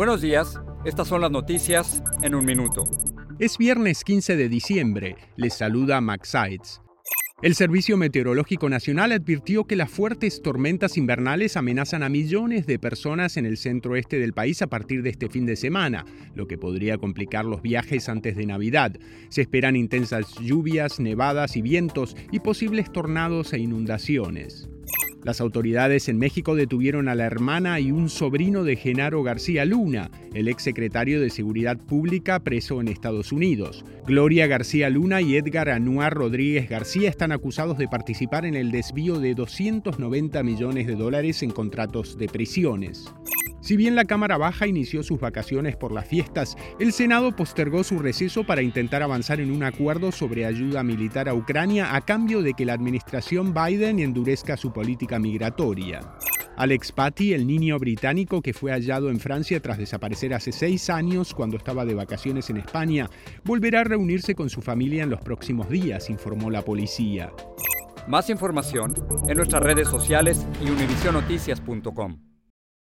Buenos días, estas son las noticias en un minuto. Es viernes 15 de diciembre, les saluda Max Sides. El Servicio Meteorológico Nacional advirtió que las fuertes tormentas invernales amenazan a millones de personas en el centro-este del país a partir de este fin de semana, lo que podría complicar los viajes antes de Navidad. Se esperan intensas lluvias, nevadas y vientos y posibles tornados e inundaciones. Las autoridades en México detuvieron a la hermana y un sobrino de Genaro García Luna, el exsecretario de Seguridad Pública preso en Estados Unidos. Gloria García Luna y Edgar Anuar Rodríguez García están acusados de participar en el desvío de 290 millones de dólares en contratos de prisiones. Si bien la Cámara Baja inició sus vacaciones por las fiestas, el Senado postergó su receso para intentar avanzar en un acuerdo sobre ayuda militar a Ucrania a cambio de que la administración Biden endurezca su política migratoria. Alex Patty, el niño británico que fue hallado en Francia tras desaparecer hace seis años cuando estaba de vacaciones en España, volverá a reunirse con su familia en los próximos días, informó la policía. Más información en nuestras redes sociales y univisionoticias.com.